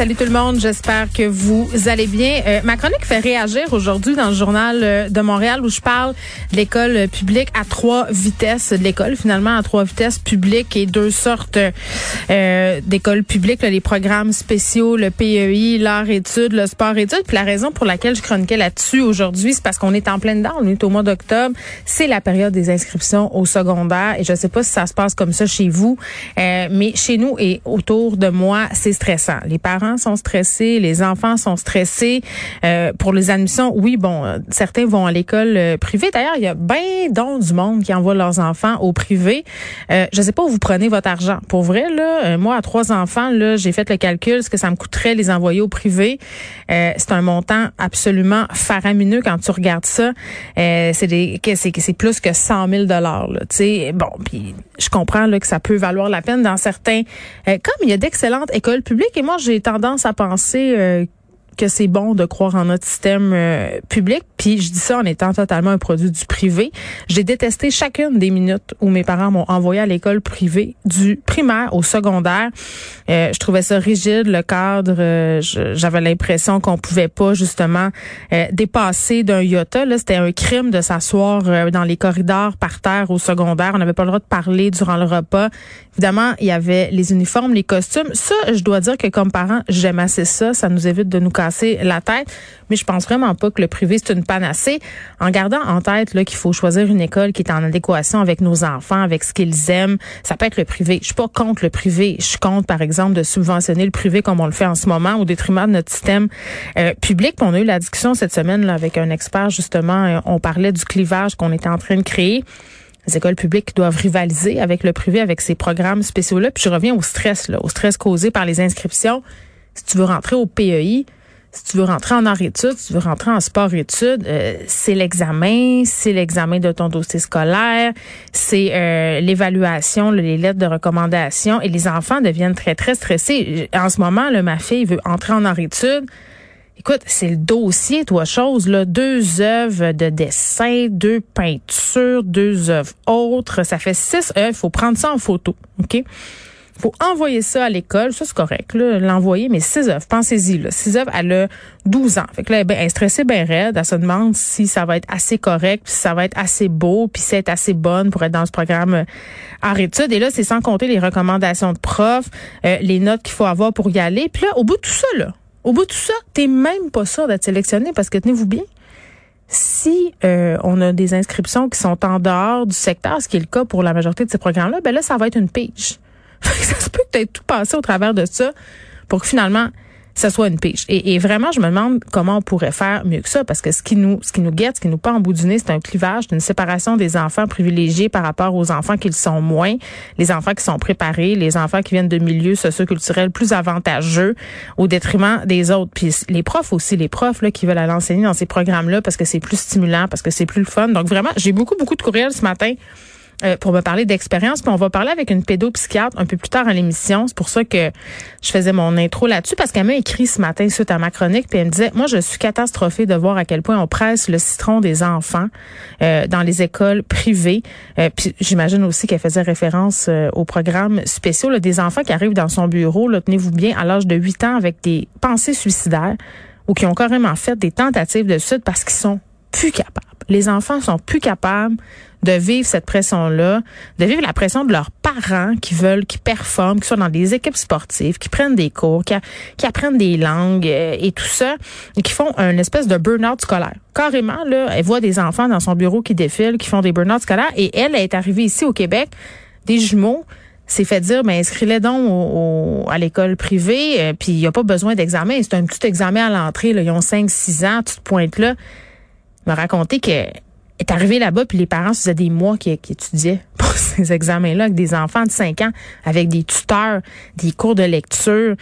Salut tout le monde, j'espère que vous allez bien. Euh, ma chronique fait réagir aujourd'hui dans le journal euh, de Montréal où je parle de l'école publique à trois vitesses, de l'école finalement à trois vitesses publiques et deux sortes euh, d'écoles publiques, les programmes spéciaux, le PEI, l'art études, le sport études. Puis la raison pour laquelle je chroniquais là-dessus aujourd'hui, c'est parce qu'on est en pleine dedans, on est au mois d'octobre, c'est la période des inscriptions au secondaire et je sais pas si ça se passe comme ça chez vous, mais chez nous et autour de moi, c'est stressant. Les parents sont stressés, les enfants sont stressés. Euh, pour les admissions, oui, bon, euh, certains vont à l'école euh, privée. D'ailleurs, il y a bien d'autres du monde qui envoient leurs enfants au privé. Euh, je sais pas où vous prenez votre argent. Pour vrai, là, moi, à trois enfants, là, j'ai fait le calcul, ce que ça me coûterait les envoyer au privé. c'est un montant absolument faramineux quand tu regardes ça. c'est des, c'est, plus que 100 000 dollars. Tu sais, bon, puis je comprends là que ça peut valoir la peine dans certains. comme il y a d'excellentes écoles publiques et moi j'ai tendance à penser euh, que c'est bon de croire en notre système euh, public. Puis je dis ça en étant totalement un produit du privé. J'ai détesté chacune des minutes où mes parents m'ont envoyé à l'école privée, du primaire au secondaire. Euh, je trouvais ça rigide, le cadre. Euh, j'avais l'impression qu'on pouvait pas justement dépasser d'un iota. Là, c'était un crime de s'asseoir dans les corridors par terre au secondaire. On n'avait pas le droit de parler durant le repas. Évidemment, il y avait les uniformes, les costumes. Ça, je dois dire que comme parents, j'aime assez ça. Ça nous évite de nous casser la tête. Mais je pense vraiment pas que le privé, c'est une panacée. En gardant en tête qu'il faut choisir une école qui est en adéquation avec nos enfants, avec ce qu'ils aiment. Ça peut être le privé. Je suis pas contre le privé. Je suis contre, par exemple, de subventionner le privé comme on le fait en ce moment au détriment de notre système euh, public. on a eu la discussion cette semaine là, avec un expert, justement. Euh, on parlait du clivage qu'on était en train de créer les écoles publiques doivent rivaliser avec le privé, avec ces programmes spéciaux-là. Puis je reviens au stress, là, au stress causé par les inscriptions. Si tu veux rentrer au PEI, si tu veux rentrer en art-études, si tu veux rentrer en sport-études, euh, c'est l'examen, c'est l'examen de ton dossier scolaire, c'est euh, l'évaluation, les lettres de recommandation, et les enfants deviennent très, très stressés. En ce moment, là, ma fille veut entrer en art-études. Écoute, c'est le dossier, toi, chose, là. Deux œuvres de dessin, deux peintures, deux œuvres autres. Ça fait six œuvres. Il faut prendre ça en photo. OK? Faut envoyer ça à l'école. Ça, c'est correct, l'envoyer, mais œuvres, pensez-y, œuvres, elle a 12 ans. Fait que là, elle est stressée, bien raide. Elle se demande si ça va être assez correct, puis si ça va être assez beau, puis si elle est assez bonne pour être dans ce programme euh, en études. Et là, c'est sans compter les recommandations de profs, euh, les notes qu'il faut avoir pour y aller. Puis là, au bout de tout ça, là, au bout de tout ça, t'es même pas sûr d'être sélectionné parce que tenez-vous bien, si euh, on a des inscriptions qui sont en dehors du secteur, ce qui est le cas pour la majorité de ces programmes-là, ben là, ça va être une page. ça se peut peut-être tout passer au travers de ça pour que finalement ça soit une pêche. Et, vraiment, je me demande comment on pourrait faire mieux que ça, parce que ce qui nous, ce qui nous guette, ce qui nous pas en bout du nez, c'est un clivage, une séparation des enfants privilégiés par rapport aux enfants qui le sont moins, les enfants qui sont préparés, les enfants qui viennent de milieux socioculturels plus avantageux, au détriment des autres. Puis les profs aussi, les profs là qui veulent aller enseigner dans ces programmes-là parce que c'est plus stimulant, parce que c'est plus le fun. Donc vraiment, j'ai beaucoup beaucoup de courriels ce matin euh, pour me parler d'expérience. Puis on va parler avec une pédopsychiatre un peu plus tard à l'émission. C'est pour ça que je faisais mon intro là-dessus parce qu'elle m'a écrit ce matin suite à ma chronique. Puis elle me disait, moi, je suis catastrophée de voir à quel point on presse le citron des enfants euh, dans les écoles privées. Euh, puis j'imagine aussi qu'elle faisait référence euh, au programme spéciaux là, des enfants qui arrivent dans son bureau, là, tenez-vous bien, à l'âge de 8 ans avec des pensées suicidaires ou qui ont carrément fait des tentatives de suicide parce qu'ils sont plus capables. Les enfants sont plus capables de vivre cette pression-là, de vivre la pression de leurs parents qui veulent, qui performent, qui sont dans des équipes sportives, qui prennent des cours, qui, apprennent des langues euh, et tout ça, et qui font une espèce de burn-out scolaire. Carrément, là, elle voit des enfants dans son bureau qui défilent, qui font des burn-out scolaires, et elle, est arrivée ici au Québec, des jumeaux, s'est fait dire, ben inscris-les donc à l'école privée, euh, puis il n'y a pas besoin d'examen. C'est un petit examen à l'entrée. Ils ont 5-6 ans, tu te pointes là. M'a raconté que est arrivé là-bas, puis les parents, ça des mois qui, étudiaient pour ces examens-là avec des enfants de 5 ans, avec des tuteurs, des cours de lecture.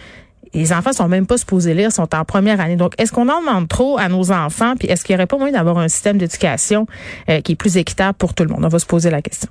Les enfants sont même pas supposés lire, sont en première année. Donc, est-ce qu'on en demande trop à nos enfants? Puis est-ce qu'il n'y aurait pas moyen d'avoir un système d'éducation euh, qui est plus équitable pour tout le monde? On va se poser la question.